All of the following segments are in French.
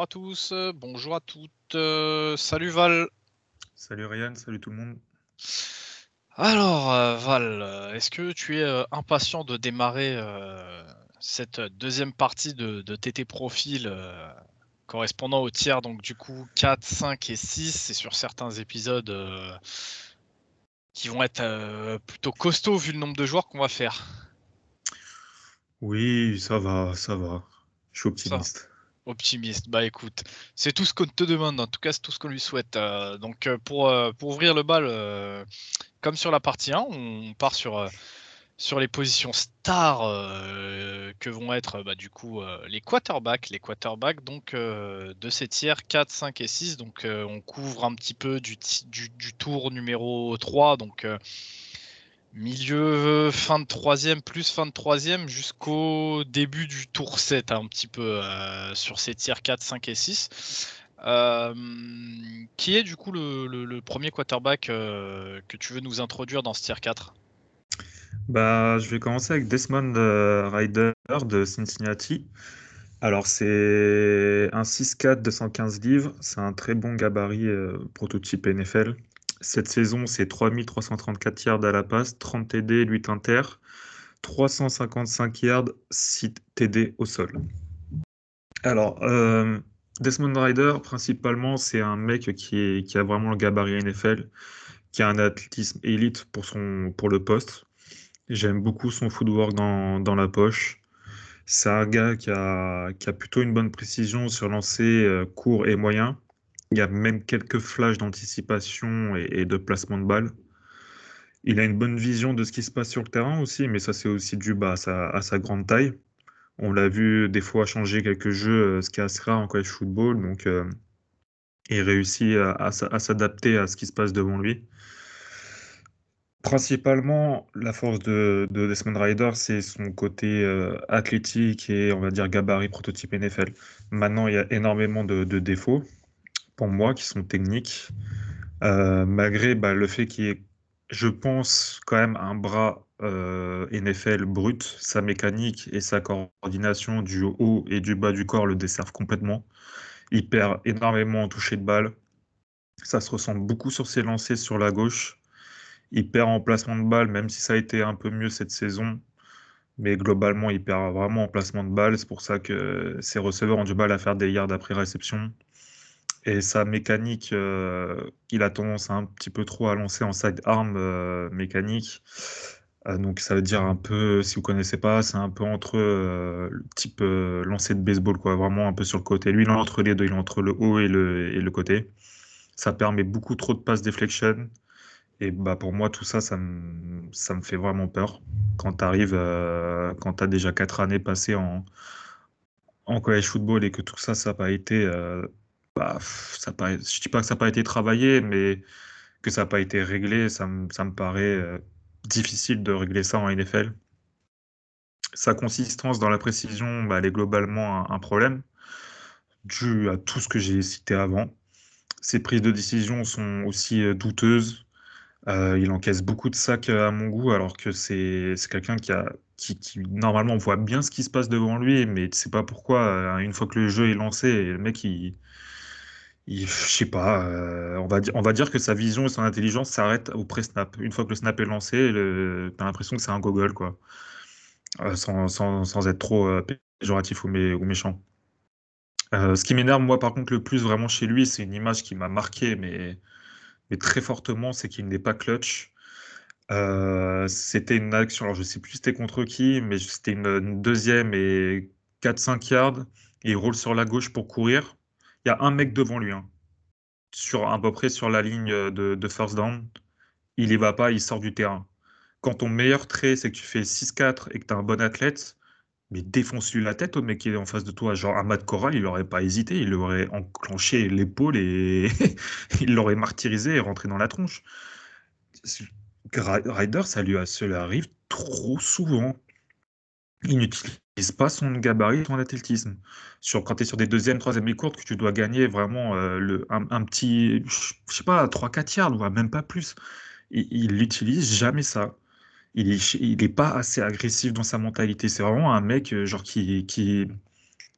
bonjour à tous, bonjour à toutes. salut Val. Salut Ryan, salut tout le monde. Alors Val, est-ce que tu es impatient de démarrer cette deuxième partie de, TT Profil correspondant au tiers, donc du coup 4, 5 et 6, et sur certains épisodes qui vont être plutôt costauds vu le nombre de joueurs qu'on va faire? Oui, ça va, ça va. Je suis optimiste. Optimiste, bah écoute, c'est tout ce qu'on te demande, en tout cas c'est tout ce qu'on lui souhaite. Euh, donc euh, pour, euh, pour ouvrir le bal, comme sur la partie 1, on part sur, sur les positions stars que vont être bah, du coup les quarterbacks, les quarterbacks donc de ces tiers 4, 5 et 6. Donc on couvre un petit peu du, du, tour numéro 3, donc milieu fin de troisième plus fin de troisième jusqu'au début du tour 7 un petit peu euh, sur ces tiers 4, 5 et 6. Euh, qui est du coup le, premier quarterback euh, que tu veux nous introduire dans ce tier 4 bah, Je vais commencer avec Desmond Ryder de Cincinnati. Alors c'est un 6-4 215 livres, c'est un très bon gabarit prototype NFL. Cette saison, c'est 3334 yards à la passe, 30 TD, 8 inter, 355 yards, 6 TD au sol. Alors, euh, Desmond Ryder, principalement, c'est un mec qui, a vraiment le gabarit NFL, qui a un athlétisme élite pour, le poste. J'aime beaucoup son footwork dans, dans la poche. C'est un gars qui a, qui a, plutôt une bonne précision sur lancer euh, court et moyen. Il y a même quelques flashs d'anticipation et, de placement de balles. Il a une bonne vision de ce qui se passe sur le terrain aussi, mais ça c'est aussi dû bah, à, sa, grande taille. On l'a vu des fois changer quelques jeux, euh, ce qui est assez en college football, donc euh, il réussit à, s'adapter à ce qui se passe devant lui. Principalement, la force de, Desmond Rider, c'est son côté euh, athlétique et on va dire gabarit prototype NFL. Maintenant, il y a énormément de défauts pour moi qui sont techniques, euh, malgré bah, le fait qu'il y je pense, quand même un bras euh, NFL brut, sa mécanique et sa coordination du haut et du bas du corps le desservent complètement. Il perd énormément en toucher de balle. Ça se ressent beaucoup sur ses lancers sur la gauche. Il perd en placement de balle, même si ça a été un peu mieux cette saison. Mais globalement, il perd vraiment en placement de balle. C'est pour ça que ses receveurs ont du mal à faire des yards après réception. Et sa mécanique, euh, il a tendance un petit peu trop à lancer en side arm euh, mécanique. Euh, donc ça veut dire un peu, si vous connaissez pas, c'est un peu entre le type lancer de baseball, quoi, vraiment un peu sur le côté. Lui, il est entre les deux, il est entre le haut et le, et le côté. Ça permet beaucoup trop de pass deflection. Et bah pour moi, tout ça, ça me, ça me fait vraiment peur. Quand tu arrives, quand tu as déjà quatre années passées en, en college football et que tout ça, ça n'a pas été bah, ça je dis pas que ça n'a pas été travaillé, mais que ça n'a pas été réglé, ça me, ça me paraît euh, difficile de régler ça en NFL. Sa consistance dans la précision, bah, elle est globalement un, problème, dû à tout ce que j'ai cité avant. Ses prises de décision sont aussi euh, douteuses. Euh, il encaisse beaucoup de sacs à mon goût, alors que c'est quelqu'un qui, qui, qui, normalement voit bien ce qui se passe devant lui, mais tu sais pas pourquoi, une fois que le jeu est lancé, le mec il, je sais pas, euh, on, va dire, que sa vision et son intelligence s'arrêtent au pré-snap. Une fois que le snap est lancé, tu as l'impression que c'est un gogol, quoi. Euh, sans, être trop euh, péjoratif ou, méchant. ce qui m'énerve, moi, par contre, le plus vraiment chez lui, c'est une image qui m'a marqué, mais, mais très fortement, c'est qu'il n'est pas clutch. c'était une action, alors je sais plus c'était contre qui, mais c'était une, une, deuxième et 4-5 yards. Et il roule sur la gauche pour courir il y a un mec devant lui, hein. sur, à peu près sur la ligne de, first down. Il y va pas, il sort du terrain. Quand ton meilleur trait, c'est que tu fais 6-4 et que tu as un bon athlète, mais défonce-lui la tête au mec qui est en face de toi. Genre, Ahmad Corral, il n'aurait pas hésité, il aurait enclenché l'épaule et il l'aurait martyrisé et rentré dans la tronche. Ryder, ça lui, ça arrive trop souvent. Il n'utilise pas son gabarit, son athlétisme. Sur, quand tu es sur des deuxièmes, troisième et courtes, que tu dois gagner vraiment euh, le, un, petit, je sais pas, 3-4 yards, voire même pas plus, il n'utilise jamais ça. Il est, il est pas assez agressif dans sa mentalité. C'est vraiment un mec euh, genre qui, qui,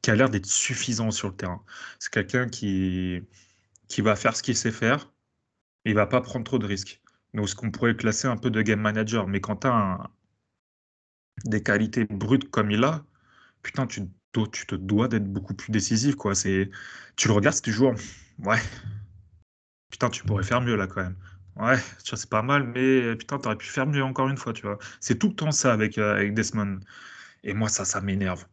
qui a l'air d'être suffisant sur le terrain. C'est quelqu'un qui, qui va faire ce qu'il sait faire et il va pas prendre trop de risques. Donc, ce qu'on pourrait classer un peu de game manager. Mais quand tu as des qualités brutes comme il a, putain, tu, tu te dois d'être beaucoup plus décisif. Quoi. C'est, tu le regardes, c'est toujours, ouais, putain, tu pourrais faire mieux là quand même. Ouais, c'est pas mal, mais putain, t'aurais pu faire mieux encore une fois, tu vois. C'est tout le temps ça avec, euh, avec Desmond. Et moi, ça, ça m'énerve.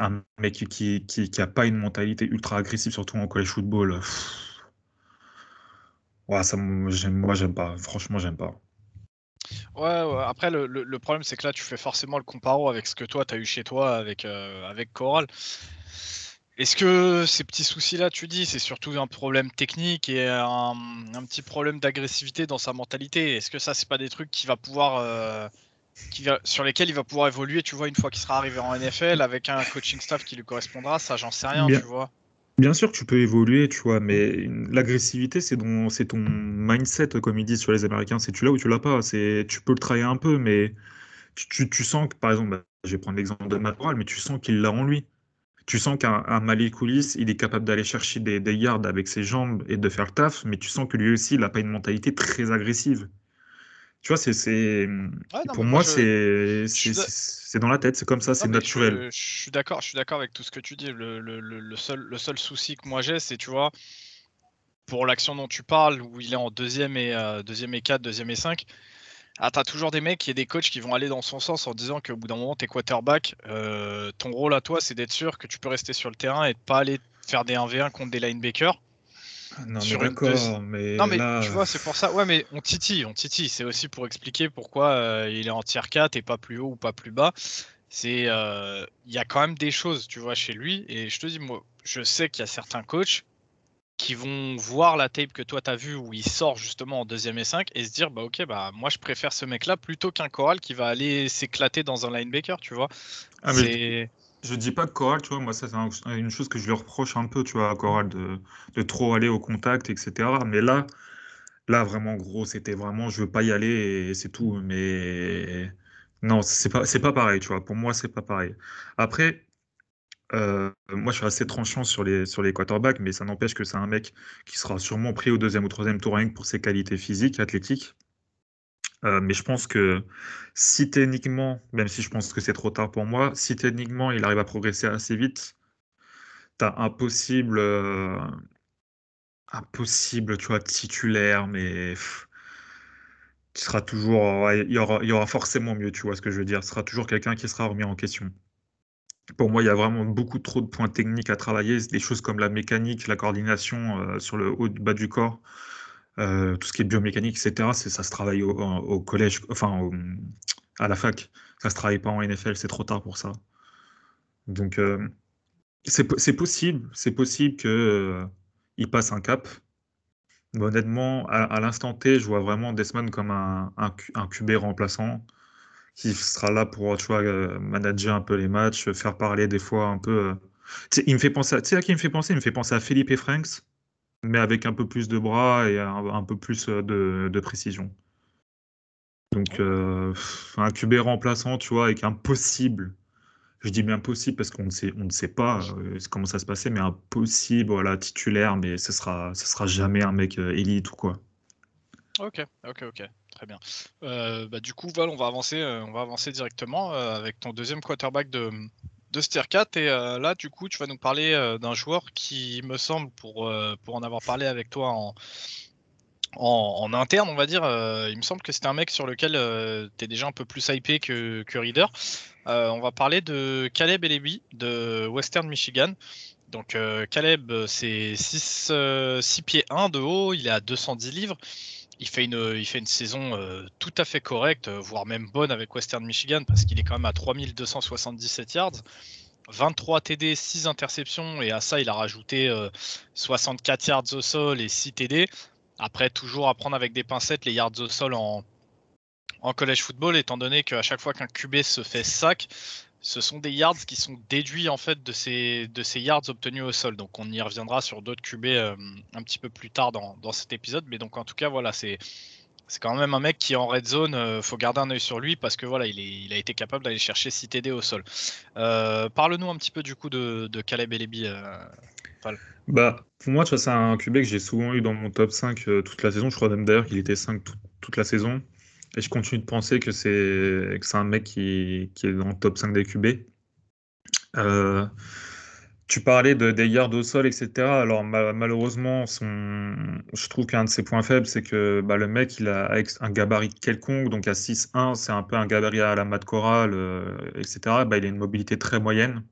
Un mec qui, qui, qui a pas une mentalité ultra agressive, surtout en college football. Ouais, ça, moi, j'aime pas. Franchement, j'aime pas. Ouais, après, le, problème, c'est que là, tu fais forcément le comparo avec ce que toi, tu as eu chez toi avec, euh, avec Coral. Est-ce que ces petits soucis-là, tu dis, c'est surtout un problème technique et un, petit problème d'agressivité dans sa mentalité? Est-ce que ça, c'est pas des trucs qui va pouvoir, euh, qui va, sur lesquels il va pouvoir évoluer, tu vois, une fois qu'il sera arrivé en NFL avec un coaching staff qui lui correspondra? Ça, j'en sais rien, tu vois. Bien sûr tu peux évoluer, tu vois, mais l'agressivité, c'est ton, c'est ton mindset, comme ils disent sur les Américains. C'est tu l'as ou tu l'as pas. C'est, tu peux le travailler un peu, mais tu, sens que, par exemple, bah, je vais prendre l'exemple de Matt mais tu sens qu'il l'a en lui. Tu sens qu'un Malik Coulis, il est capable d'aller chercher des, des yards avec ses jambes et de faire le taf, mais tu sens que lui aussi, il n'a pas une mentalité très agressive. Tu vois, c'est, pour moi, c'est, c'est dans la tête, c'est comme ça, c'est naturel. Je, suis d'accord, je suis d'accord avec tout ce que tu dis. Le, le, le seul, le seul souci que moi j'ai, c'est, tu vois, pour l'action dont tu parles, où il est en deuxième et, euh, deuxième et 4, deuxième et 5, ah, t'as toujours des mecs et des coachs qui vont aller dans son sens en disant qu'au bout d'un moment, t'es quarterback. Euh, ton rôle à toi, c'est d'être sûr que tu peux rester sur le terrain et de pas aller faire des 1v1 contre des linebackers. Non, mais d'accord, mais. Non, mais tu vois, c'est pour ça. Ouais, mais on titille, on titille. C'est aussi pour expliquer pourquoi euh, il est en tier 4 et pas plus haut ou pas plus bas. C'est. Euh, il y a quand même des choses, tu vois, chez lui. Et je te dis, moi, je sais qu'il y a certains coachs qui vont voir la tape que toi t'as vu où il sort justement en deuxième et 5 et se dire bah ok bah moi je préfère ce mec là plutôt qu'un choral qui va aller s'éclater dans un linebacker tu vois ah, c'est je dis pas que Coral, tu vois, moi, ça, c'est une chose que je lui reproche un peu, tu vois, à Coral, de, trop aller au contact, etc. Mais là, là, vraiment, gros, c'était vraiment, je veux pas y aller et c'est tout. Mais non, c'est pas, pas pareil, tu vois. Pour moi, c'est pas pareil. Après, euh, moi, je suis assez tranchant sur les, quarterbacks, mais ça n'empêche que c'est un mec qui sera sûrement pris au deuxième ou troisième tour pour ses qualités physiques, athlétiques. Euh, mais je pense que si techniquement, même si je pense que c'est trop tard pour moi, si techniquement il arrive à progresser assez vite, tu as un possible, euh, tu vois, titulaire, mais tu seras toujours, il y aura, y aura forcément mieux, tu vois ce que je veux dire. Ce sera toujours quelqu'un qui sera remis en question. Pour moi, il y a vraiment beaucoup trop de points techniques à travailler, des choses comme la mécanique, la coordination euh, sur le haut bas du corps. Euh, tout ce qui est biomécanique, etc., ça se travaille au, collège, enfin à la fac. Ça se travaille pas en NFL, c'est trop tard pour ça. Donc euh, c'est possible, c'est possible qu'il euh, passe un cap. Honnêtement, à, l'instant T, je vois vraiment Desmond comme un, un, QB remplaçant qui sera là pour tu vois, manager un peu les matchs, faire parler des fois un peu. il me fait penser tu sais à qui il me fait penser? Il me fait penser à Philippe Franks mais avec un peu plus de bras et un, peu plus euh, de, précision. Donc, euh, un QB remplaçant, tu vois, avec un possible, je dis bien possible parce qu'on ne sait, on ne sait pas euh, comment ça se passait, mais un possible, voilà, titulaire, mais ce sera, ce sera jamais un mec élite ou quoi. Ok, ok, ok, très bien. bah, du coup, Val, on va avancer, on va avancer directement avec ton deuxième quarterback de, de Steer 4 et euh, là du coup tu vas nous parler euh, d'un joueur qui me semble pour, euh, pour en avoir parlé avec toi en, interne on va dire il me semble que c'était un mec sur lequel tu es déjà un peu plus hypé que, que Reader. On va parler de Caleb Elebi de Western Michigan. Donc Caleb c'est 6, 6 pieds 1 de haut il est à 210 livres il fait une, il fait une saison euh, tout à fait correcte, euh, voire même bonne avec Western Michigan, parce qu'il est quand même à 3277 yards. 23 TD, 6 interceptions, et à ça, il a rajouté 64 euh, yards au sol et 6 TD. Après, toujours à prendre avec des pincettes les yards au sol en, en college football, étant donné qu'à chaque fois qu'un QB se fait sac, ce sont des yards qui sont déduits en fait de ces, yards obtenus au sol. Donc on y reviendra sur d'autres QB euh, un petit peu plus tard dans, cet épisode. Mais donc en tout cas, voilà, c'est quand même un mec qui en red zone, euh, faut garder un œil sur lui parce que voilà, il, il a été capable d'aller chercher 6 TD au sol. Euh, parle-nous un petit peu du coup de, de Caleb Elebi. Euh, bah, pour moi, c'est un QB que j'ai souvent eu dans mon top 5 toute la saison. Je crois même d'ailleurs qu'il était 5 toute la saison. Et je continue de penser que c'est un mec qui, qui, est dans le top 5 des QB. Tu parlais de, des yards au sol, etc. Alors malheureusement, je trouve qu'un de ses points faibles, c'est que bah, le mec, il a un gabarit quelconque, donc à 6-1, c'est un peu un gabarit à la mat chorale, euh, etc. Bah, il a une mobilité très moyenne.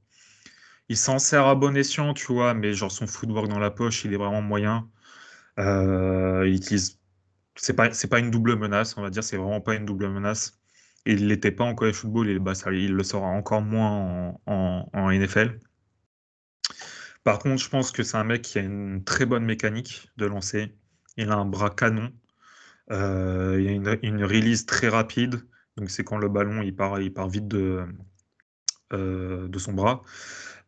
Il s'en sert à bon escient, tu vois, mais genre son footwork dans la poche, il est vraiment moyen. Euh, il utilise... C'est pas, c'est pas une double menace, on va dire, c'est vraiment pas une double menace. Il l'était pas en college football, et bah, ça, il le sera encore moins en, NFL. Par contre, je pense que c'est un mec qui a une très bonne mécanique de lancer. Il a un bras canon. Euh, il a une, release très rapide. Donc, c'est quand le ballon il part, il part vite de, euh, de son bras.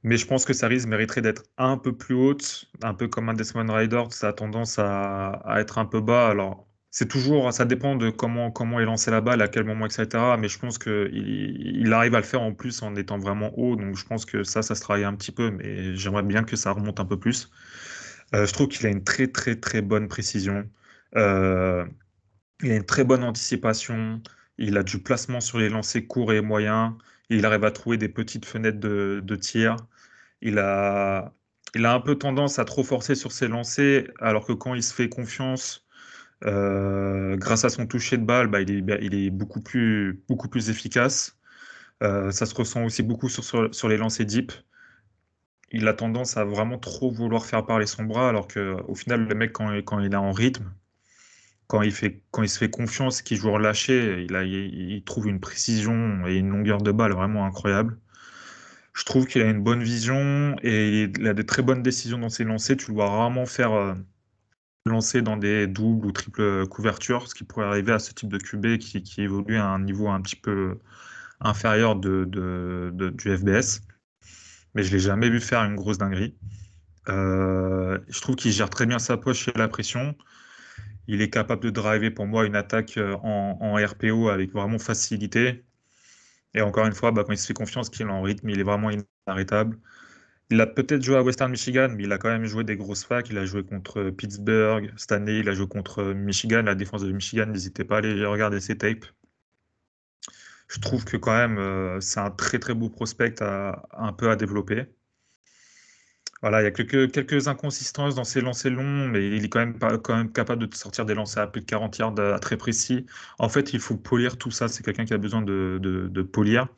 Mais je pense que sa release mériterait d'être un peu plus haute, un peu comme un Desmond Rider. Ça a tendance à, à être un peu bas. Alors, c'est toujours, ça dépend de comment, comment est lancé la balle, à quel moment, etc. Mais je pense qu'il il arrive à le faire en plus en étant vraiment haut. Donc je pense que ça, ça se travaille un petit peu, mais j'aimerais bien que ça remonte un peu plus. Euh, je trouve qu'il a une très, très, très bonne précision. Euh, il a une très bonne anticipation. Il a du placement sur les lancers courts et moyens. Il arrive à trouver des petites fenêtres de, de tir. Il a, il a un peu tendance à trop forcer sur ses lancers, alors que quand il se fait confiance, euh, grâce à son toucher de balle, bah, il, est, il, est, beaucoup plus, efficace. Euh, ça se ressent aussi beaucoup sur, les lancers deep. Il a tendance à vraiment trop vouloir faire parler son bras, alors qu'au final, le mec, quand, il est en rythme, quand il, fait, se fait confiance, qu'il joue relâché, il, il, trouve une précision et une longueur de balle vraiment incroyable. Je trouve qu'il a une bonne vision et il a des très bonnes décisions dans ses lancers. Tu le vois rarement faire euh, lancer dans des doubles ou triples couvertures, ce qui pourrait arriver à ce type de QB qui, évolue à un niveau un petit peu inférieur de, du FBS. Mais je ne l'ai jamais vu faire une grosse dinguerie. Euh, je trouve qu'il gère très bien sa poche et la pression. Il est capable de driver pour moi une attaque en, en RPO avec vraiment facilité. Et encore une fois, bah, quand il se fait confiance qu'il est en rythme, il est vraiment inarrêtable. Il a peut-être joué à Western Michigan, mais il a quand même joué des grosses facs. Il a joué contre Pittsburgh cette année, il a joué contre Michigan. La défense de Michigan, n'hésitez pas à aller regarder ses tapes. Je trouve que quand même, euh, c'est un très très beau prospect à, un peu à développer. Voilà, il y a quelques, quelques inconsistances dans ses lancers longs, mais il est quand même, quand même capable de sortir des lancers à plus de 40 yards très précis. En fait, il faut polir tout ça. C'est quelqu'un qui a besoin de, de polir.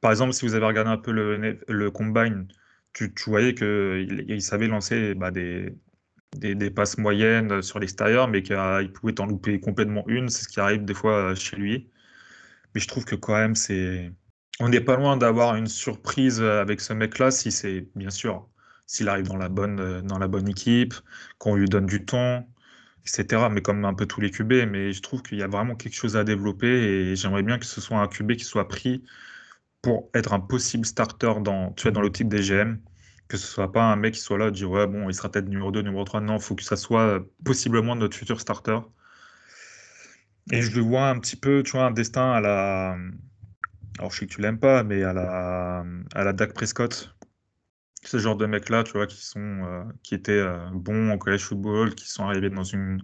Par exemple, si vous avez regardé un peu le, combine, tu, voyais qu'il il savait lancer bah, des, passes moyennes sur l'extérieur, mais qu'il pouvait t'en louper complètement une. C'est ce qui arrive des fois chez lui. Mais je trouve que quand même. On n'est pas loin d'avoir une surprise avec ce mec-là, si bien sûr, s'il arrive dans la bonne, dans la bonne équipe, qu'on lui donne du temps, etc. Mais comme un peu tous les QB, mais je trouve qu'il y a vraiment quelque chose à développer et j'aimerais bien que ce soit un QB qui soit pris pour être un possible starter dans, tu vois, dans l'optique des GM, que ce soit pas un mec qui soit là, dire ouais, bon, il sera peut-être numéro 2, numéro 3. Non, il faut que ça soit possiblement notre futur starter. Et je le vois un petit peu, tu vois, un destin à la. Alors, je sais que tu l'aimes pas, mais à la, à la Dak Prescott. Ce genre de mecs-là, tu vois, qui, sont, euh, qui étaient euh, bons en college football, qui sont arrivés dans une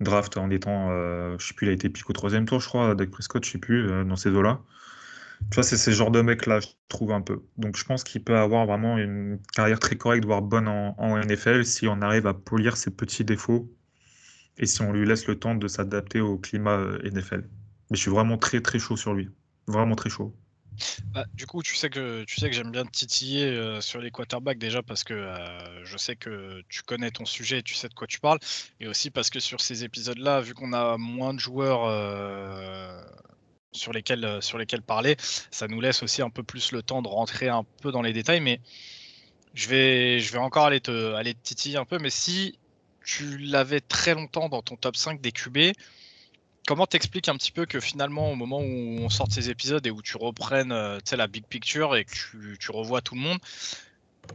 draft en étant, euh, je sais plus, il a été pique au troisième tour, je crois, Dak Prescott, je sais plus, dans ces eaux-là. Tu vois, c'est ces genres de mecs-là, je trouve un peu. Donc je pense qu'il peut avoir vraiment une carrière très correcte, voire bonne en, NFL, si on arrive à polir ses petits défauts et si on lui laisse le temps de s'adapter au climat euh, NFL. Mais je suis vraiment très très chaud sur lui. Vraiment très chaud. Bah, du coup, tu sais que tu sais que j'aime bien te titiller euh, sur les quarterbacks déjà parce que euh, je sais que tu connais ton sujet et tu sais de quoi tu parles, et aussi parce que sur ces épisodes-là, vu qu'on a moins de joueurs sur lesquels, euh, sur lesquels parler. Ça nous laisse aussi un peu plus le temps de rentrer un peu dans les détails, mais je vais, je vais encore aller te, aller titiller un peu. Mais si tu l'avais très longtemps dans ton top 5 des QB, comment t'expliques un petit peu que finalement, au moment où on sort ces épisodes et où tu reprennes euh, la big picture et que tu, revois tout le monde,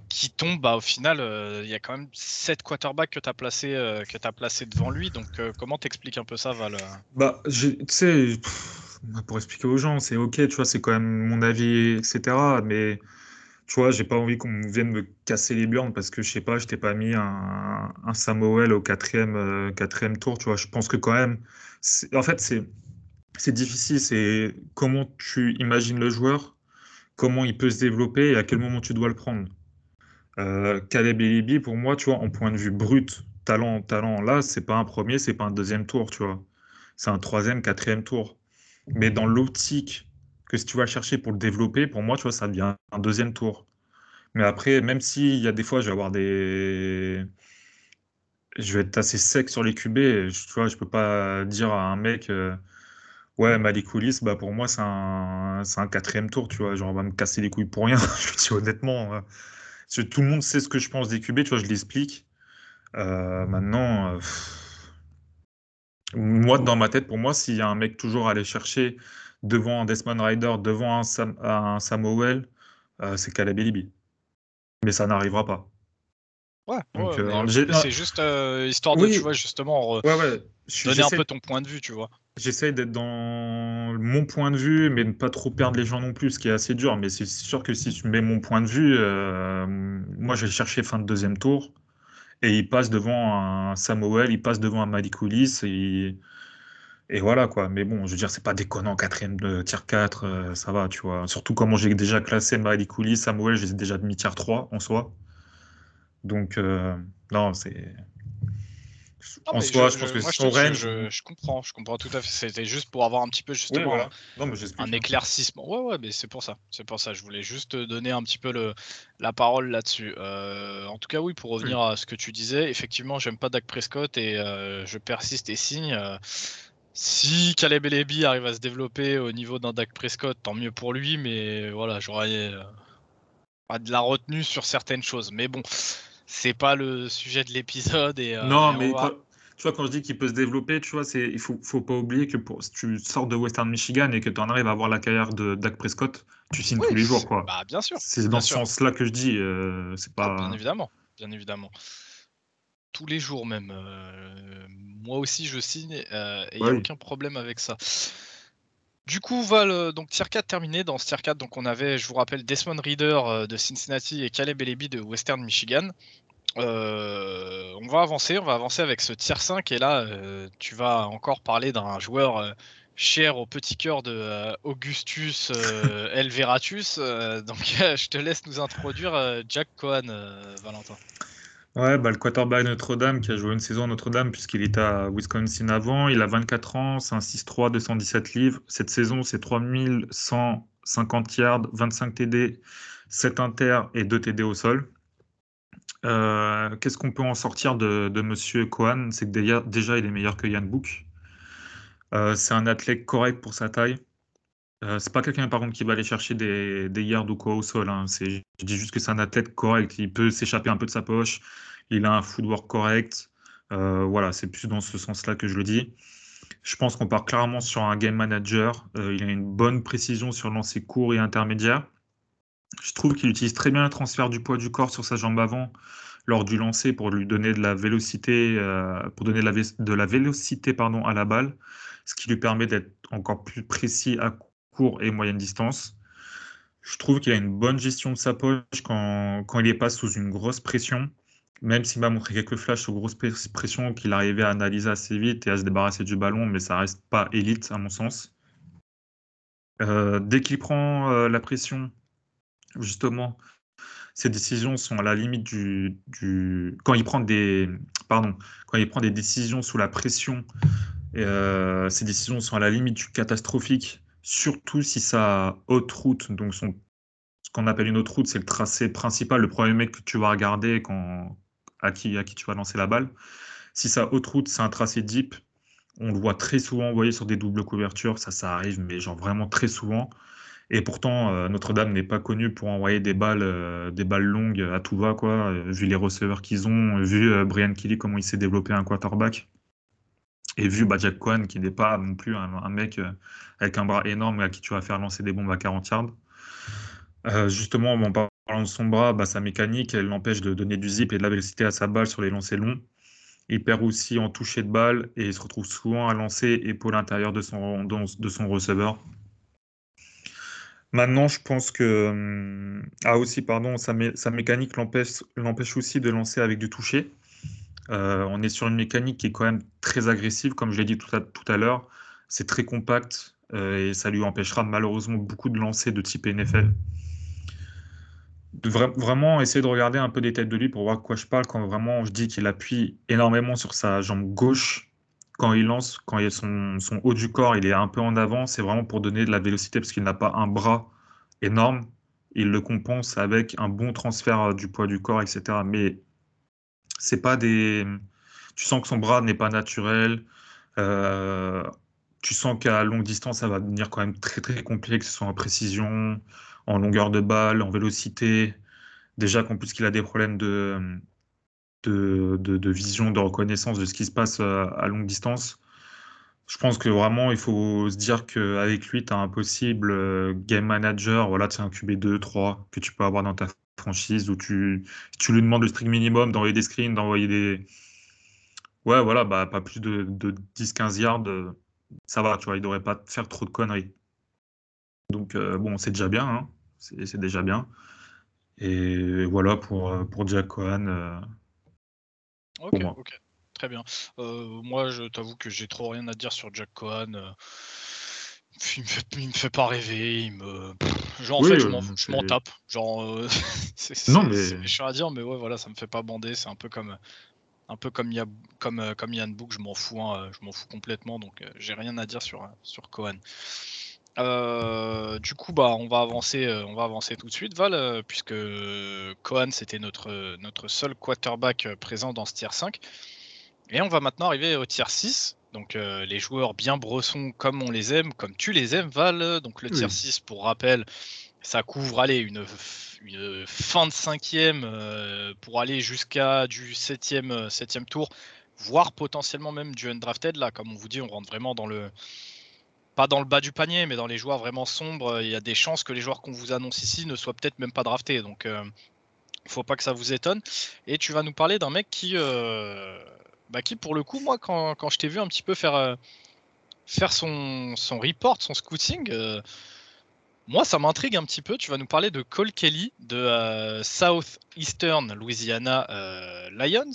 qui tombe, bah, au final, il y a quand même 7 quarterbacks que tu as, placé, placé devant lui. Donc, comment t'expliques un peu ça, Val? Bah, tu sais, pour expliquer aux gens, c'est ok, tu vois, c'est quand même mon avis, etc. Mais tu vois, j'ai pas envie qu'on vienne me casser les burnes parce que je sais pas, je t'ai pas mis un, un Samuel au quatrième, euh, quatrième tour, tu vois. Je pense que quand même, en fait, c'est difficile. C'est comment tu imagines le joueur, comment il peut se développer et à quel moment tu dois le prendre. Euh, Caleb Elibi, pour moi, tu vois, en point de vue brut, talent, talent, là, c'est pas un premier, c'est pas un deuxième tour, tu vois. C'est un troisième, quatrième tour. Mais dans l'optique que si tu vas chercher pour le développer, pour moi, tu vois, ça devient un deuxième tour. Mais après, même s'il y a des fois, je vais avoir des. Je vais être assez sec sur les QB. Tu vois, je peux pas dire à un mec, euh, ouais, Malik bah pour moi, c'est un... un quatrième tour, tu vois. Genre, on va me casser les couilles pour rien. je dis honnêtement. Euh, tout le monde sait ce que je pense des QB, tu vois, je l'explique. Euh, maintenant, moi, dans ma tête, pour moi, s'il y a un mec toujours à aller chercher devant un Desmond Rider, devant un, Sam, un Samuel, euh, c'est Caleb Elibi. Mais ça n'arrivera pas. Ouais, euh, c'est juste euh, histoire de, tu vois, justement, donner un peu ton point de vue, tu vois. J'essaye d'être dans mon point de vue, mais ne pas trop perdre les gens non plus, ce qui est assez dur. Mais c'est sûr que si tu mets mon point de vue, moi, je vais chercher fin de deuxième tour. Et il passe devant un Samuel, il passe devant un Malik et voilà quoi. Mais bon, je veux dire, c'est pas déconnant, quatrième de tier 4, euh, ça va, tu vois. Surtout comment j'ai déjà classé Malik Samuel, j'ai déjà demi tier 3 en soi. Donc, euh, non, c'est. En soi, je, pense que son range. Je, comprends, je comprends tout à fait. C'était juste pour avoir un petit peu justement un éclaircissement. Ouais, ouais, mais c'est pour ça. C'est pour ça. Je voulais juste donner un petit peu le, la parole là-dessus. Euh, en tout cas, oui, pour revenir à ce que tu disais, effectivement, j'aime pas Dak Prescott et je persiste et signe. Si Caleb Elebi arrive à se développer au niveau d'un Dak Prescott, tant mieux pour lui, mais voilà, j'aurais euh, de la retenue sur certaines choses. Mais bon, c'est pas le sujet de l'épisode. Et, euh, non, mais tu vois, quand je dis qu'il peut se développer, tu vois, il faut, faut pas oublier que pour, si tu sors de Western Michigan et que tu en arrives à avoir la carrière de Dak Prescott, tu signes tous les jours, quoi. Bah, bien sûr. C'est dans ce sens-là que je dis. Euh, c'est pas. bien évidemment, bien évidemment tous les jours même. Euh, moi aussi, je signe et il n'y a aucun problème avec ça. Du coup, Val, donc tier 4 terminé. Dans ce tier 4, donc, on avait, je vous rappelle, Desmond Reader de Cincinnati et Caleb Elebi de Western Michigan. On va avancer, on va avancer avec ce tier 5 et là, tu vas encore parler d'un joueur cher au petit cœur de Augustus Elveratus. donc, je te laisse nous introduire Jack Cohen, Valentin. Ouais, bah, le quarterback Notre-Dame qui a joué une saison à Notre-Dame puisqu'il était à Wisconsin avant. Il a 24 ans, c'est un 6-3, 217 livres. Cette saison, c'est 3150 yards, 25 TD, 7 inter et 2 TD au sol. Euh, qu'est-ce qu'on peut en sortir de, de Monsieur Cohen? C'est que déjà, il est meilleur que Yann Book. Euh, c'est un athlète correct pour sa taille. Euh, c'est pas quelqu'un par contre qui va aller chercher des, yards ou quoi au sol. Hein. je dis juste que c'est un athlète correct. Il peut s'échapper un peu de sa poche. Il a un footwork correct. Euh, voilà, c'est plus dans ce sens-là que je le dis. Je pense qu'on part clairement sur un game manager. Il a une bonne précision sur lancer court et intermédiaire. Je trouve qu'il utilise très bien le transfert du poids du corps sur sa jambe avant lors du lancer pour lui donner de la vélocité, pour donner de la, de la vélocité pardon, à la balle, ce qui lui permet d'être encore plus précis à court et moyenne distance. Je trouve qu'il a une bonne gestion de sa poche quand, quand il n'est pas sous une grosse pression. Même s'il m'a montré quelques flashs sous grosse pression qu'il arrivait à analyser assez vite et à se débarrasser du ballon, mais ça reste pas élite à mon sens. Euh, dès qu'il prend euh, la pression, justement, ses décisions sont à la limite du, quand il prend des décisions sous la pression euh, ses décisions sont à la limite du catastrophique surtout si sa haute route, donc ce qu'on appelle une haute route, c'est le tracé principal, le premier mec que tu vas regarder quand, à, qui, à qui tu vas lancer la balle. Si sa haute route, c'est un tracé deep, on le voit très souvent envoyé sur des doubles couvertures, ça, ça arrive, mais genre vraiment très souvent. Et pourtant, euh, Notre-Dame n'est pas connue pour envoyer des balles, euh, longues à tout va, quoi, euh, vu les receveurs qu'ils ont, vu Brian Kelly, comment il s'est développé un quarterback. Et vu Jack Cohen, qui n'est pas non plus un, mec avec un bras énorme à qui tu vas faire lancer des bombes à 40 yards. Justement, on parlant de son bras, bah, sa mécanique, elle l'empêche de donner du zip et de la vélocité à sa balle sur les lancers longs. Il perd aussi en toucher de balle et il se retrouve souvent à lancer épaule intérieure de de son receveur. Maintenant, je pense que. Hum, ah, aussi, pardon, sa, mécanique l'empêche aussi de lancer avec du toucher. Euh, on est sur une mécanique qui est quand même très agressive, comme je l'ai dit tout à, l'heure. C'est très compact euh, et ça lui empêchera malheureusement beaucoup de lancer de type NFL vraiment essayer de regarder un peu des têtes de lui pour voir de quoi je parle quand vraiment je dis qu'il appuie énormément sur sa jambe gauche quand il lance, quand il son, son haut du corps, il est un peu en avant, c'est vraiment pour donner de la vélocité parce qu'il n'a pas un bras énorme. Il le compense avec un bon transfert du poids du corps, etc. Mais c'est pas des. Tu sens que son bras n'est pas naturel. Euh, tu sens qu'à longue distance, ça va devenir quand même très très compliqué, que ce soit en précision, en longueur de balle, en vélocité. Déjà qu'en plus qu'il a des problèmes de, de, vision, de reconnaissance de ce qui se passe euh, à, longue distance. Je pense que vraiment, il faut se dire qu'avec lui, tu as un possible euh, game manager. Voilà, tu un QB2, 3 que tu peux avoir dans ta franchise où tu, tu lui demandes le strict minimum d'envoyer des screens, d'envoyer des. Ouais, voilà, bah, pas plus de, 10-15 yards, euh, ça va, tu vois, il devrait pas faire trop de conneries. Donc, bon, c'est déjà bien, hein, c'est déjà bien. Et voilà pour, pour Jack Cohen. Ok, ok, très bien. Euh, moi, je t'avoue que j'ai trop rien à dire sur Jack Cohen. Euh. Il me, fait, me fait pas rêver, il me. Genre, en fait, je m'en tape. Genre, c'est mais... chiant à dire, mais ouais, voilà, ça me fait pas bander. C'est un peu comme. Un peu comme, a, comme, comme Yann Book, je m'en fous, hein, je m'en fous complètement, donc j'ai rien à dire sur, sur Cohen. Euh, du coup, bah, on va avancer, euh, on va avancer tout de suite, Val, euh, puisque Cohen c'était notre, notre seul quarterback présent dans ce tier 5. Et on va maintenant arriver au tier 6. Donc les joueurs bien bressons comme on les aime, comme tu les aimes, Val. Donc le tier 6, pour rappel, ça couvre aller une, une fin de cinquième pour aller jusqu'à du septième, septième tour, voire potentiellement même du undrafted. Là, comme on vous dit, on rentre vraiment dans le pas dans le bas du panier, mais dans les joueurs vraiment sombres, il y a des chances que les joueurs qu'on vous annonce ici ne soient peut-être même pas draftés. Donc, euh, faut pas que ça vous étonne. Et tu vas nous parler d'un mec qui, euh, bah, qui, pour le coup, moi, quand, je t'ai vu un petit peu faire, euh, faire son, son report, son scouting, moi, ça m'intrigue un petit peu. Tu vas nous parler de Cole Kelly de Southeastern Louisiana Lions.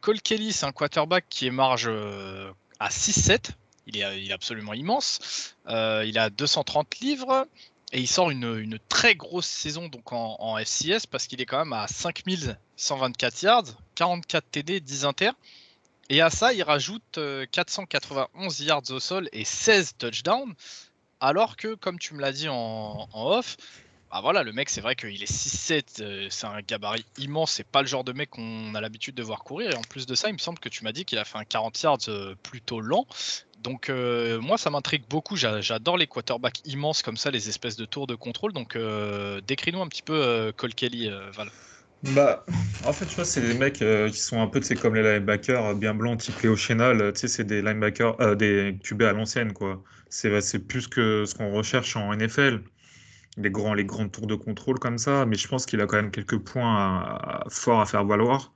Cole Kelly, c'est un quarterback qui est marge à 6-7 il est, absolument immense. Euh, il a 230 livres et il sort une, très grosse saison donc en, FCS parce qu'il est quand même à 5124 yards, 44 TD, 10 inter. Et à ça, il rajoute 491 euh, yards au sol et 16 touchdowns. Alors que, comme tu me l'as dit en, off, bah voilà, le mec, c'est vrai qu'il est 6-7, euh, c'est un gabarit immense, c'est pas le genre de mec qu'on a l'habitude de voir courir. Et en plus de ça, il me semble que tu m'as dit qu'il a fait un 40 yards plutôt lent. Donc euh, moi ça m'intrigue beaucoup, j'adore les quarterbacks immenses comme ça, les espèces de tours de contrôle. Donc euh, décris-nous un petit peu euh, Cole Kelly, Val. Bah, en fait, tu vois, c'est des mecs qui sont un peu, tu sais, comme les linebackers bien blancs, type Léo Chénal, tu sais, c'est des linebackers, des QB à l'ancienne, quoi. C'est plus que ce qu'on recherche en NFL, les grands, les grands tours de contrôle comme ça, mais je pense qu'il a quand même quelques points forts à faire valoir.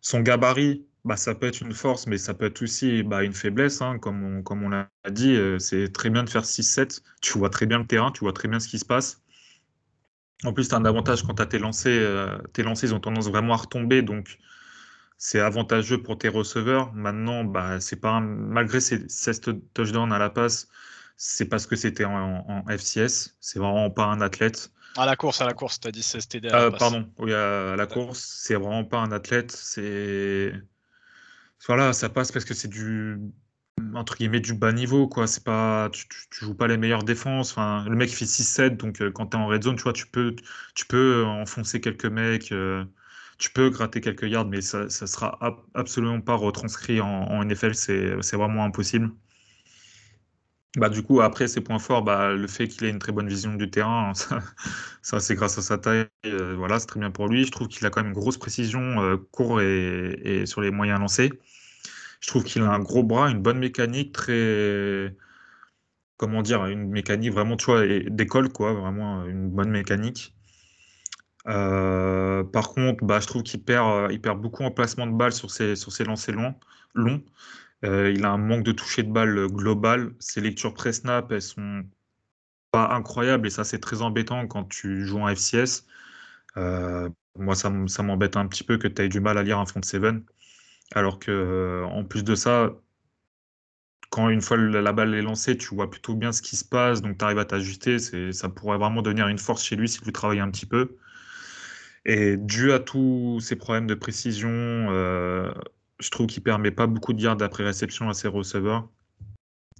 Son gabarit, bah, ça peut être une force, mais ça peut être aussi bah, une faiblesse. Hein, comme on, comme on l'a dit, euh, c'est très bien de faire 6-7. Tu vois très bien le terrain, tu vois très bien ce qui se passe. En plus, tu as un avantage quand tu as tes lancers. Euh, tes lancers, ils ont tendance vraiment à retomber. Donc, c'est avantageux pour tes receveurs. Maintenant, bah, c'est pas malgré ces 16 touchdowns à la passe, c'est parce que c'était en, FCS. C'est vraiment pas un athlète. À la course, à la course, tu as dit 16 TD à la passe. Pardon, oui, à la course, c'est vraiment pas un athlète. C'est voilà, ça passe parce que c'est du entre guillemets du bas niveau quoi. C'est pas tu, tu, joues pas les meilleures défenses. Le mec fait 6-7 donc euh, quand tu es en red zone tu vois tu peux tu peux enfoncer quelques mecs euh, tu peux gratter quelques yards mais ça, ça sera absolument pas retranscrit en, NFL c'est vraiment impossible bah du coup après ses points forts bah le fait qu'il ait une très bonne vision du terrain ça, c'est grâce à sa taille euh, voilà c'est très bien pour lui je trouve qu'il a quand même une grosse précision court et, sur les moyens lancés je trouve qu'il a un gros bras, une bonne mécanique, très. Comment dire, une mécanique vraiment, tu vois, d'école, quoi, vraiment une bonne mécanique. par contre, bah, je trouve qu'il perd, il perd beaucoup en placement de balles sur ses, sur ses lancers longs. Il a un manque de toucher de balle global. Ses lectures pré-snap, elles sont pas incroyables et ça, c'est très embêtant quand tu joues en FCS. moi, ça, m'embête un petit peu que tu aies du mal à lire un front seven. Alors que, en plus de ça, quand une fois la balle est lancée, tu vois plutôt bien ce qui se passe, donc tu arrives à t'ajuster. Ça pourrait vraiment devenir une force chez lui si tu travailles un petit peu. Et dû à tous ces problèmes de précision, euh, je trouve qu'il permet pas beaucoup de yards d'après réception à ses receveurs.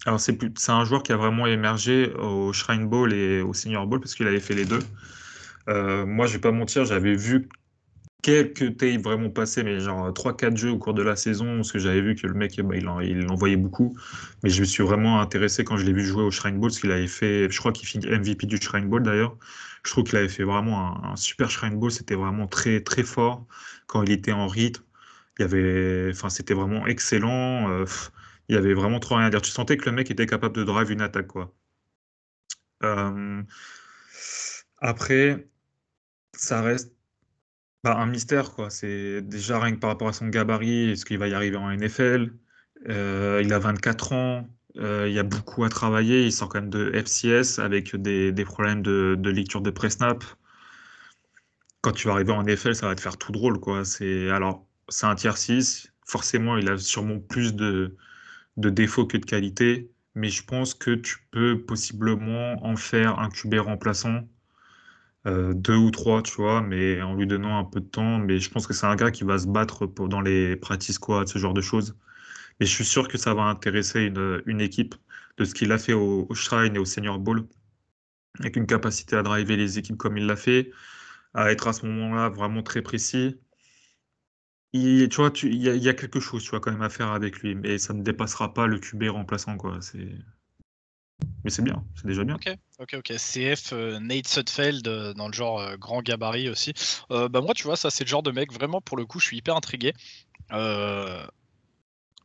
Alors c'est un joueur qui a vraiment émergé au Shrine Bowl et au Senior Bowl parce qu'il avait fait les deux. Euh, moi, je vais pas mentir, j'avais vu quelques tapes vraiment passés, mais genre 3-4 jeux au cours de la saison, parce que j'avais vu que le mec, bah, il, en, il envoyait beaucoup. Mais je me suis vraiment intéressé quand je l'ai vu jouer au Shrine Bowl, parce qu'il avait fait, je crois qu'il finit MVP du Shrine Bowl d'ailleurs. Je trouve qu'il avait fait vraiment un, super Shrine Bowl, c'était vraiment très très fort quand il était en rythme. Il y avait, enfin, c'était vraiment excellent. Euh, il y avait vraiment trop rien à dire. Tu sentais que le mec était capable de drive une attaque, quoi. Euh, après, ça reste bah, un mystère, quoi. C'est déjà rien que par rapport à son gabarit, est-ce qu'il va y arriver en NFL? Euh, il a 24 ans, il y a beaucoup à travailler. Il sort quand même de FCS avec des, problèmes de, lecture de pré-snap. Quand tu vas arriver en NFL, ça va te faire tout drôle, quoi. C'est alors c'est un tier 6. Forcément, il a sûrement plus de, défauts que de qualité, mais je pense que tu peux possiblement en faire un QB remplaçant euh, deux ou trois, tu vois, mais en lui donnant un peu de temps. Mais je pense que c'est un gars qui va se battre dans les practice squads, ce genre de choses. Mais je suis sûr que ça va intéresser une, une équipe de ce qu'il a fait au, Shrine et au Senior Bowl, avec une capacité à driver les équipes comme il l'a fait, à être à ce moment-là vraiment très précis. Il, tu vois, il y, a quelque chose, tu vois, quand même à faire avec lui, mais ça ne dépassera pas le QB remplaçant, quoi. C'est mais c'est bien, c'est déjà bien. Ok, ok, ok. CF, euh, Nate Sudfeld, euh, dans le genre euh, grand gabarit aussi. bah moi, tu vois, ça, c'est le genre de mec, vraiment, pour le coup, je suis hyper intrigué.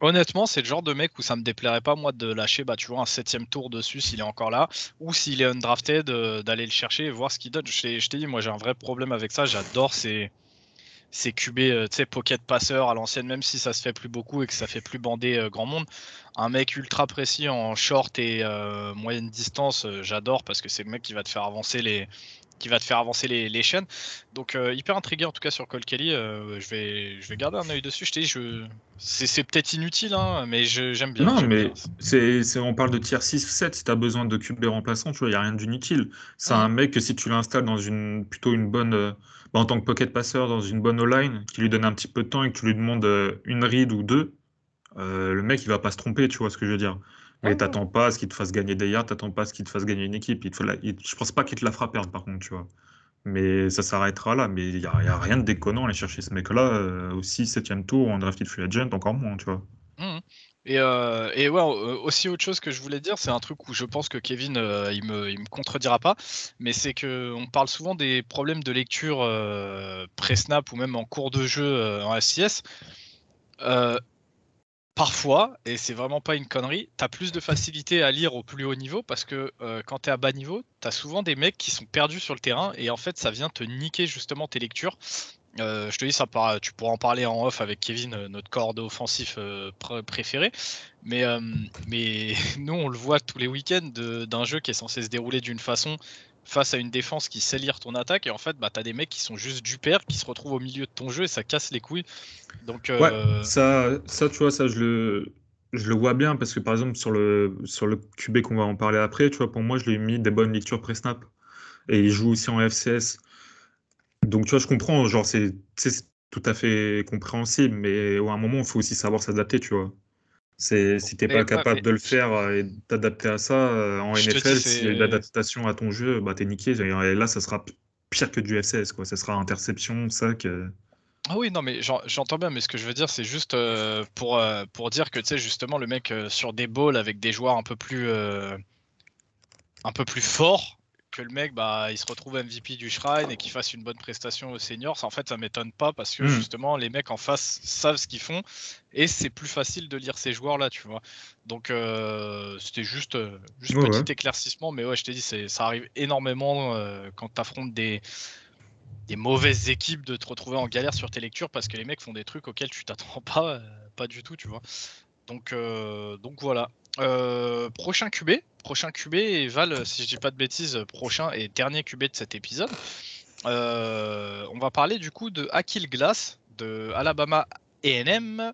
Honnêtement, c'est le genre de mec où ça me déplairait pas, moi, de lâcher, bah, tu vois, un septième tour dessus s'il est encore là, ou s'il est undrafted, d'aller le chercher et voir ce qu'il donne. Je t'ai dit, moi, j'ai un vrai problème avec ça. J'adore ces c'est QB, euh, tu sais, pocket passeur à l'ancienne, même si ça se fait plus beaucoup et que ça fait plus bander euh, grand monde. Un mec ultra précis en short et euh, moyenne distance, j'adore parce que c'est le mec qui va te faire avancer les, qui va te faire avancer les, chaînes. Donc hyper intrigué en tout cas sur Cole Kelly. je vais, je vais garder un œil dessus. Je t'ai je... c'est, peut-être inutile, hein, mais j'aime bien. Non, mais C'est, on parle de tier 6, 7. Si tu as besoin de QB remplaçant, tu vois, il n'y a rien d'inutile. C'est un mec que si tu l'installes dans une plutôt une bonne bah, en tant que pocket passeur dans une bonne O-line, qui lui donne un petit peu de temps et que tu lui demandes euh, une read ou deux, euh, le mec, il va pas se tromper, tu vois ce que je veux dire. Mais t'attends pas à ce qu'il te fasse gagner des yards, t'attends pas à ce qu'il te fasse gagner une équipe. Il te je pense pas qu'il te la fera perdre, par contre, tu vois. Mais ça s'arrêtera là. Mais il n'y a, rien de déconnant à aller chercher ce mec-là euh, au 6, 7 tour en drafted free agent, encore moins, tu vois. Mmh. Et, euh, et ouais, euh, aussi autre chose que je voulais dire, c'est un truc où je pense que Kevin, euh, il, me, il me contredira pas, mais c'est que on parle souvent des problèmes de lecture pré-snap ou même en cours de jeu en SCS. parfois, et c'est vraiment pas une connerie, tu as plus de facilité à lire au plus haut niveau parce que quand tu es à bas niveau, tu as souvent des mecs qui sont perdus sur le terrain et en fait ça vient te niquer justement tes lectures euh, je te dis, ça tu pourras en parler en off avec Kevin, euh, notre corde offensif euh, préféré. Mais, mais nous, on le voit tous les week-ends d'un jeu qui est censé se dérouler d'une façon face à une défense qui sait lire ton attaque. Et en fait, bah, tu as des mecs qui sont juste du père, qui se retrouvent au milieu de ton jeu et ça casse les couilles. Donc, ouais, ça, ça, tu vois, ça, je le, je le vois bien parce que par exemple, sur le, sur le QB qu'on va en parler après, tu vois, pour moi, je lui ai mis des bonnes lectures pré-snap. Et il joue aussi en FCS. Donc, tu vois, je comprends, genre, c'est tout à fait compréhensible, mais à un moment, il faut aussi savoir s'adapter, tu vois. C'est si t'es pas capable de le faire euh, et d'adapter à ça euh, en NFL, s'il y a une adaptation à ton jeu, bah t'es niqué. Et là, ça sera pire que du FCS, quoi. Ça sera interception, sac. Euh. Ah oui, non, mais j'entends bien, mais ce que je veux dire, c'est juste pour, pour dire que, tu sais, justement, le mec sur des balls avec des joueurs un peu plus, un peu plus forts, que le mec bah, il se retrouve MVP du Shrine et qu'il fasse une bonne prestation au senior, ça, en fait ça m'étonne pas parce que hmm. justement les mecs en face savent ce qu'ils font et c'est plus facile de lire ces joueurs là, tu vois. Donc euh, c'était juste, euh, juste petit éclaircissement, mais ouais, je t'ai dit, ça arrive énormément euh, quand tu affrontes des, des mauvaises équipes de te retrouver en galère sur tes lectures parce que les mecs font des trucs auxquels tu t'attends pas, pas du tout, tu vois. Donc, donc voilà. prochain QB, prochain QB et Val, si je dis pas de bêtises, prochain et dernier QB de cet épisode. on va parler du coup de Akil Glass de Alabama A&M.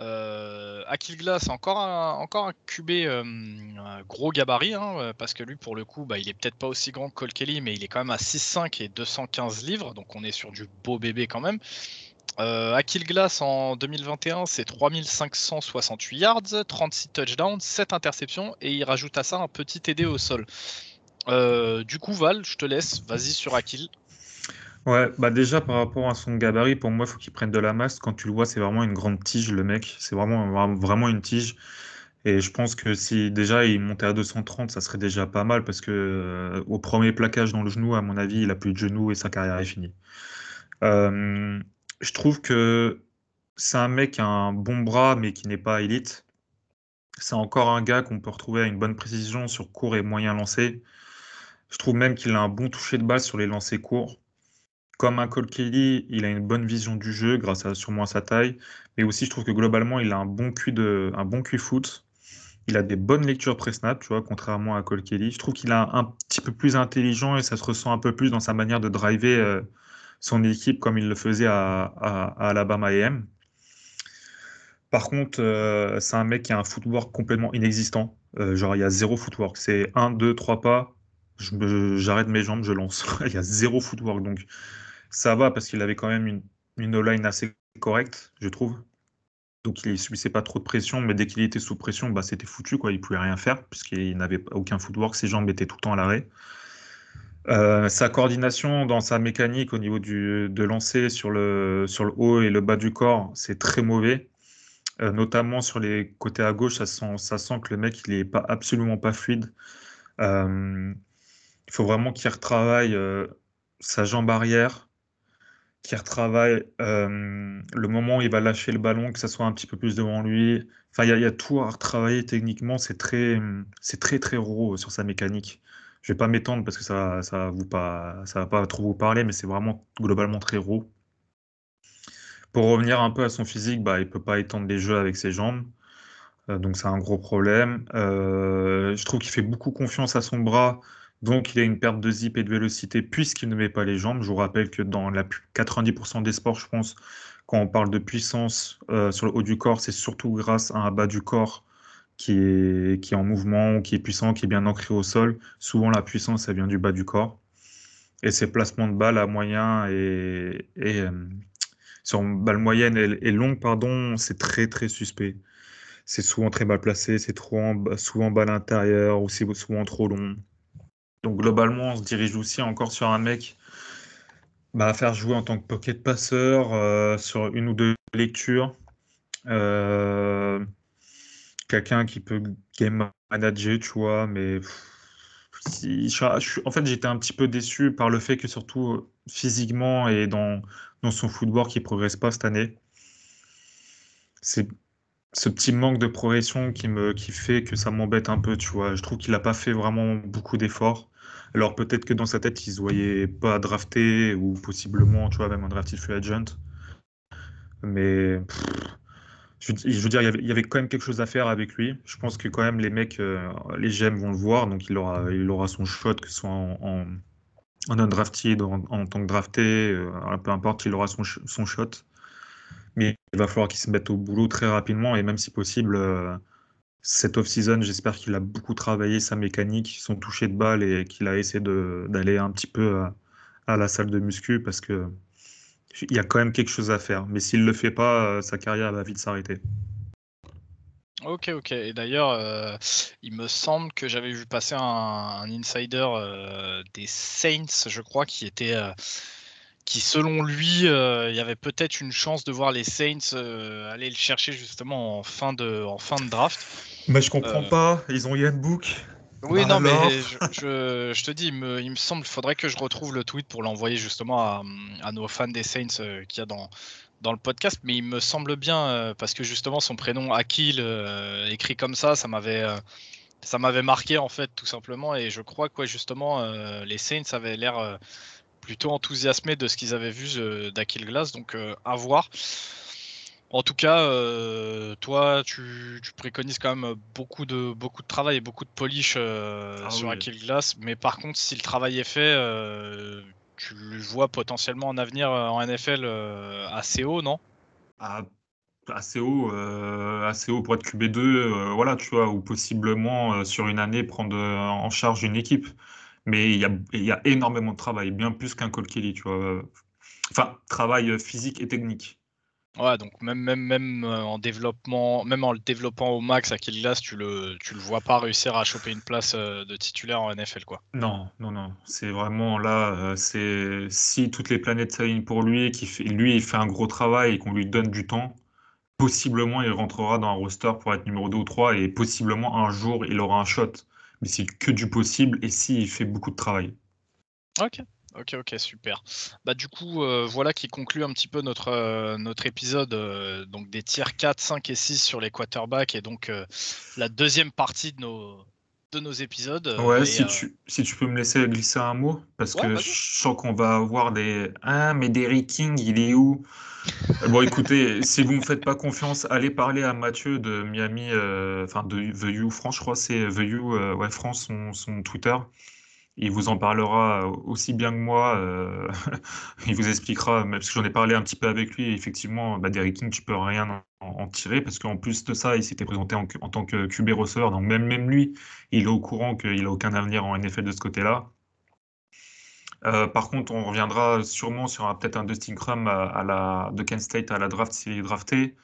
Euh, Akil Glass, encore un, encore QB euh, gros gabarit, hein, parce que lui, pour le coup, bah, il est peut-être pas aussi grand que Cole Kelly, mais il est quand même à 6,5 et 215 livres, donc on est sur du beau bébé quand même. Euh, Akil Glass en 2021, c'est 3568 yards, 36 touchdowns, 7 interceptions, et il rajoute à ça un petit TD au sol. Euh, du coup, Val, je te laisse, vas-y sur Akil. Ouais, bah déjà par rapport à son gabarit, pour moi, il faut qu'il prenne de la masse. Quand tu le vois, c'est vraiment une grande tige, le mec. C'est vraiment, vraiment une tige. Et je pense que si déjà il montait à 230, ça serait déjà pas mal parce que euh, au premier plaquage dans le genou, à mon avis, il a plus de genou et sa carrière est finie. Euh, je trouve que c'est un mec qui a un bon bras mais qui n'est pas élite. C'est encore un gars qu'on peut retrouver à une bonne précision sur court et moyen lancé. Je trouve même qu'il a un bon toucher de balle sur les lancers courts comme un Cole Kelly, il a une bonne vision du jeu grâce à sûrement à sa taille, mais aussi je trouve que globalement il a un bon cul de, un bon foot. Il a des bonnes lectures pré-snap, tu vois, contrairement à Cole Kelly. Je trouve qu'il est un petit peu plus intelligent et ça se ressent un peu plus dans sa manière de driver euh, son équipe comme il le faisait à, Alabama AM. Par contre, euh, c'est un mec qui a un footwork complètement inexistant. Euh, genre, il y a zéro footwork. C'est un, deux, trois pas, j'arrête mes jambes, je lance. il y a zéro footwork. Donc, ça va parce qu'il avait quand même une, une line assez correcte, je trouve. Donc il ne subissait pas trop de pression, mais dès qu'il était sous pression, bah, c'était foutu, quoi. il ne pouvait rien faire, puisqu'il n'avait aucun footwork, ses jambes étaient tout le temps à l'arrêt. Euh, sa coordination dans sa mécanique au niveau du, de lancer sur le, sur le haut et le bas du corps, c'est très mauvais. Euh, notamment sur les côtés à gauche, ça sent, ça sent que le mec, il n'est pas, absolument pas fluide. Euh, il faut vraiment qu'il retravaille sa jambe arrière, qui retravaille euh, le moment où il va lâcher le ballon, que ça soit un petit peu plus devant lui. Enfin, il y, a tout à retravailler techniquement. C'est très, c'est très très raw sur sa mécanique. Je vais pas m'étendre parce que ça, pas, ça va pas trop vous parler, mais c'est vraiment globalement très raw. Pour revenir un peu à son physique, bah, il peut pas étendre les jeux avec ses jambes. Euh, donc c'est un gros problème. Euh, je trouve qu'il fait beaucoup confiance à son bras donc, il a une perte de zip et de vélocité puisqu'il ne met pas les jambes. Je vous rappelle que dans la 90% des sports, je pense, quand on parle de puissance euh, sur le haut du corps, c'est surtout grâce à un bas du corps qui est, qui est en mouvement, qui est puissant, qui est bien ancré au sol. Souvent, la puissance, ça vient du bas du corps. Et ses placements de balles à moyen et, et euh, sur balle moyenne et, longue, pardon, c'est très très suspect. C'est souvent très mal placé, c'est trop souvent balle intérieure ou c'est souvent trop long. Donc globalement, on se dirige aussi encore sur un mec bah, à faire jouer en tant que pocket passeur euh, sur une ou deux lectures. Euh, quelqu'un qui peut game manager, tu vois, mais en fait, j'étais un petit peu déçu par le fait que surtout physiquement et dans, dans son footwork, il progresse pas cette année. C'est ce petit manque de progression qui me qui fait que ça m'embête un peu, tu vois. Je trouve qu'il n'a pas fait vraiment beaucoup d'efforts. Alors peut-être que dans sa tête, il se voyait pas drafté ou possiblement, tu vois, même un drafted free agent. Mais je, veux dire, il y, avait, quand même quelque chose à faire avec lui. Je pense que quand même les mecs, euh, les GM vont le voir, donc il aura, il aura son shot, que ce soit en, en, undrafted, en, en, tant que drafté, euh, peu importe, il aura son, son shot. Mais il va falloir qu'il se mette au boulot très rapidement et même si possible, euh, cette off-season, j'espère qu'il a beaucoup travaillé sa mécanique, son toucher de balle et qu'il a essayé d'aller un petit peu à, la salle de muscu parce que il y a quand même quelque chose à faire. Mais s'il ne le fait pas, euh, sa carrière va vite s'arrêter. Ok, ok. Et d'ailleurs, euh, il me semble que j'avais vu passer un, insider des Saints, je crois, qui était qui selon lui, euh, il y avait peut-être une chance de voir les Saints euh, aller le chercher justement en fin de, en fin de draft. Mais je comprends euh, pas, ils ont Yann Book. Oui, non, mais je, te dis, il me, il me semble, faudrait que je retrouve le tweet pour l'envoyer justement à, à, nos fans des Saints qu'il y a dans, dans le podcast, mais il me semble bien, parce que justement son prénom Akil, écrit comme ça, ça m'avait ça m'avait marqué en fait tout simplement, et je crois que justement les Saints avaient l'air plutôt enthousiasmés de ce qu'ils avaient vu d'Akil Glass, donc à voir. En tout cas, toi, tu, préconises quand même beaucoup de, beaucoup de travail et beaucoup de polish ah sur Akil Glass, mais par contre, si le travail est fait, tu le vois potentiellement en avenir en NFL assez haut, non? Ah, assez haut, assez haut pour être QB2, voilà, tu vois, ou possiblement sur une année prendre en charge une équipe. Mais il y a, y a, énormément de travail, bien plus qu'un Cole Kelly, tu vois. Enfin, travail physique et technique. Ouais, donc même, même, même euh, en développement, même en le développant au max à Glass, tu le, tu le vois pas réussir à choper une place euh, de titulaire en NFL, quoi. Non, non, non. C'est vraiment là, euh, c'est si toutes les planètes s'alignent pour lui, qui fait, lui, il fait un gros travail et qu'on lui donne du temps, possiblement il rentrera dans un roster pour être numéro 2 ou 3 et possiblement un jour il aura un shot. Mais c'est que du possible et s'il fait beaucoup de travail. Ok, Ok, ok, super. Bah, du coup, euh, voilà qui conclut un petit peu notre, euh, notre épisode euh, donc des tiers 4, 5 et 6 sur les quarterbacks et donc la deuxième partie de nos, de nos épisodes. Ouais, si, tu, si tu peux me laisser glisser un mot, parce que je sens qu'on va avoir des. Ah, mais Derrick King, il est où? Bon, écoutez, si vous ne me faites pas confiance, allez parler à Mathieu de Miami, enfin de The You France, je crois, c'est The You, ouais, France, son, son Twitter. Il vous en parlera aussi bien que moi. Euh, il vous expliquera, parce que j'en ai parlé un petit peu avec lui. effectivement, bah, Derrick King, tu peux rien en, tirer parce qu'en plus de ça, il s'était présenté en, tant que QB receveur. Donc même, lui, il est au courant qu'il n'a aucun avenir en NFL de ce côté-là. Euh, par contre, on reviendra sûrement sur peut-être un Dustin Crum de Kent State à la draft s'il est drafté.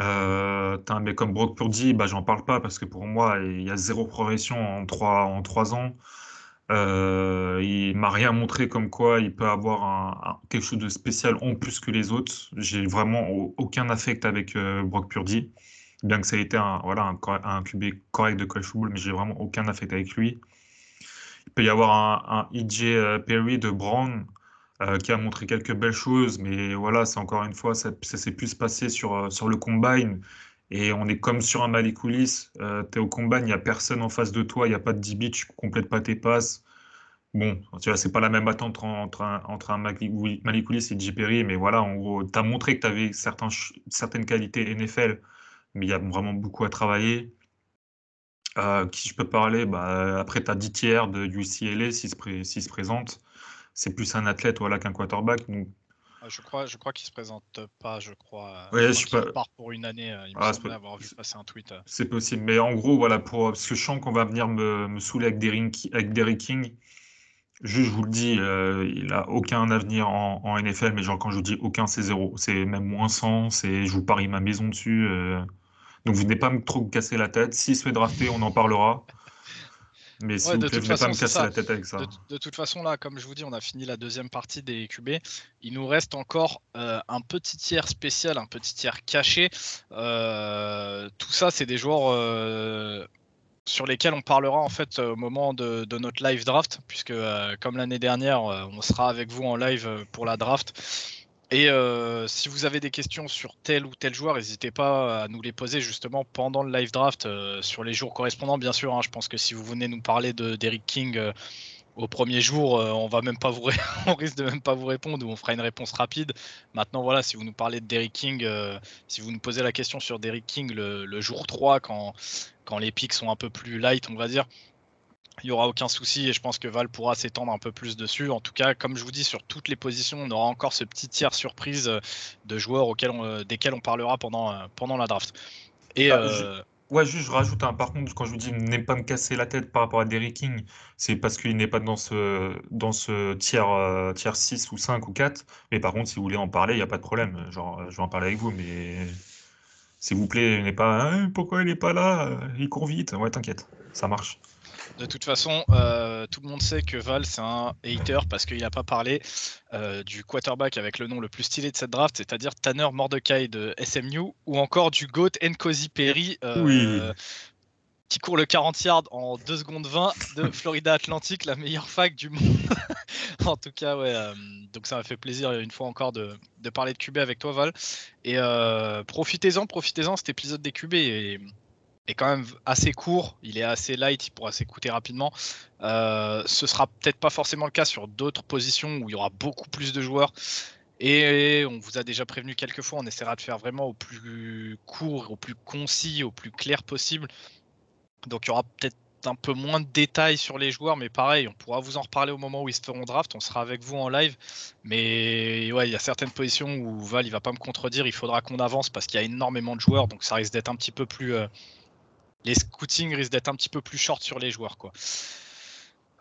Euh, mec comme Brock Purdy, bah, j'en parle pas parce que pour moi, il y a zéro progression en trois, en trois ans. Euh, il m'a rien montré comme quoi il peut avoir quelque chose de spécial en plus que les autres. J'ai vraiment aucun affect avec euh, Brock Purdy, bien que ça ait été un, voilà, un, QB correct de college football, mais j'ai vraiment aucun affect avec lui. Il peut y avoir un, EJ euh, Perry de Brown qui a montré quelques belles choses, mais voilà, c'est encore une fois, ça, ça s'est plus passé sur, sur le combine. Et on est comme sur un Malikoulis, euh, tu es au combat, il n'y a personne en face de toi, il n'y a pas de 10 bits, tu complètes pas tes passes. Bon, tu vois, c'est pas la même attente entre un, entre un Malikoulis et Perry, mais voilà, en gros, tu as montré que tu avais certaines qualités NFL, mais il y a vraiment beaucoup à travailler. Euh, qui je peux parler bah, Après, tu as 10 tiers de UCLA s'il se, se, présente. C'est plus un athlète voilà, qu'un quarterback. Je crois, je crois qu'il se présente pas, je crois. Ouais, je, pas... part pour une année. Euh, il me ah, semble avoir vu passer un tweet. Euh. C'est possible, mais en gros, voilà, pour parce que je sens qu'on va venir me, me saouler avec Derrick, avec Derrick King. Juste, je vous le dis, euh, il a aucun avenir en, en, NFL, mais genre quand je vous dis aucun, c'est zéro. C'est même moins 100, c'est je vous parie ma maison dessus. Donc vous venez pas me trop casser la tête. S'il se fait drafter, on en parlera. Mais s'il vous plaît, ne pas me casser la tête avec ça. De, toute façon, là, comme je vous dis, on a fini la deuxième partie des QB. Il nous reste encore euh, un petit tiers spécial, un petit tiers caché. Euh, tout ça, c'est des joueurs euh, sur lesquels on parlera en fait au moment de, de notre live draft, puisque comme l'année dernière, on sera avec vous en live pour la draft. Et euh, si vous avez des questions sur tel ou tel joueur, n'hésitez pas à nous les poser justement pendant le live draft euh, sur les jours correspondants, bien sûr. Hein. je pense que si vous venez nous parler d'Eric King euh, au premier jour, on va même pas vous on risque de même pas vous répondre ou on fera une réponse rapide. Maintenant, voilà, si vous nous parlez de Derrick King, si vous nous posez la question sur Derrick King le, le jour 3, quand, quand les pics sont un peu plus light, on va dire, il n'y aura aucun souci et je pense que Val pourra s'étendre un peu plus dessus. En tout cas, comme je vous dis, sur toutes les positions, on aura encore ce petit tiers surprise euh, de joueurs auxquels euh, desquels on parlera pendant, euh, pendant la draft. Et bah, Ouais, juste je rajoute un. Par contre, quand je vous dis ne pas me casser la tête par rapport à Derrick King, c'est parce qu'il n'est pas dans ce, dans ce tiers, tiers 6 ou 5 ou 4. Mais par contre, si vous voulez en parler, il n'y a pas de problème. Genre, je vais en parler avec vous, mais s'il vous plaît, n'est pas. Hein, pourquoi il n'est pas là? Il court vite. Ouais, t'inquiète, ça marche. De toute façon, euh, tout le monde sait que Val, c'est un hater parce qu'il n'a pas parlé euh, du quarterback avec le nom le plus stylé de cette draft, c'est-à-dire Tanner Mordecai de SMU, ou encore du GOAT Nkosi Perry, euh, qui court le 40 yards en 2 secondes 20 de Florida Atlantic, la meilleure fac du monde. en tout cas, ouais, donc ça m'a fait plaisir une fois encore de, parler de QB avec toi, Val. Et profitez-en, profitez-en, cet épisode des QB est quand même assez court, il est assez light, il pourra s'écouter rapidement. Euh, ce sera peut-être pas forcément le cas sur d'autres positions où il y aura beaucoup plus de joueurs. Et on vous a déjà prévenu quelques fois, on essaiera de faire vraiment au plus court, au plus concis, au plus clair possible. Donc il y aura peut-être un peu moins de détails sur les joueurs, mais pareil, on pourra vous en reparler au moment où ils se feront draft. On sera avec vous en live. Mais ouais, il y a certaines positions où Val il va pas me contredire. Il faudra qu'on avance parce qu'il y a énormément de joueurs, donc ça risque d'être un petit peu plus. Euh, les scootings risquent d'être un petit peu plus short sur les joueurs, quoi.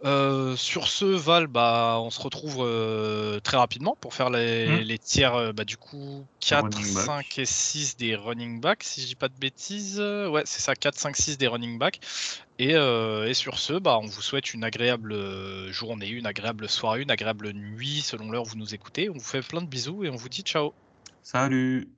Euh, sur ce, Val, bah, on se retrouve euh, très rapidement pour faire les, hmm. tiers, euh, bah, du coup, 4, 5 et 6 des running backs, si je dis pas de bêtises. Ouais, c'est ça, 4, 5, 6 des running backs. Et, sur ce, bah, on vous souhaite une agréable journée, une agréable soirée, une agréable nuit selon l'heure où vous nous écoutez. On vous fait plein de bisous et on vous dit ciao. Salut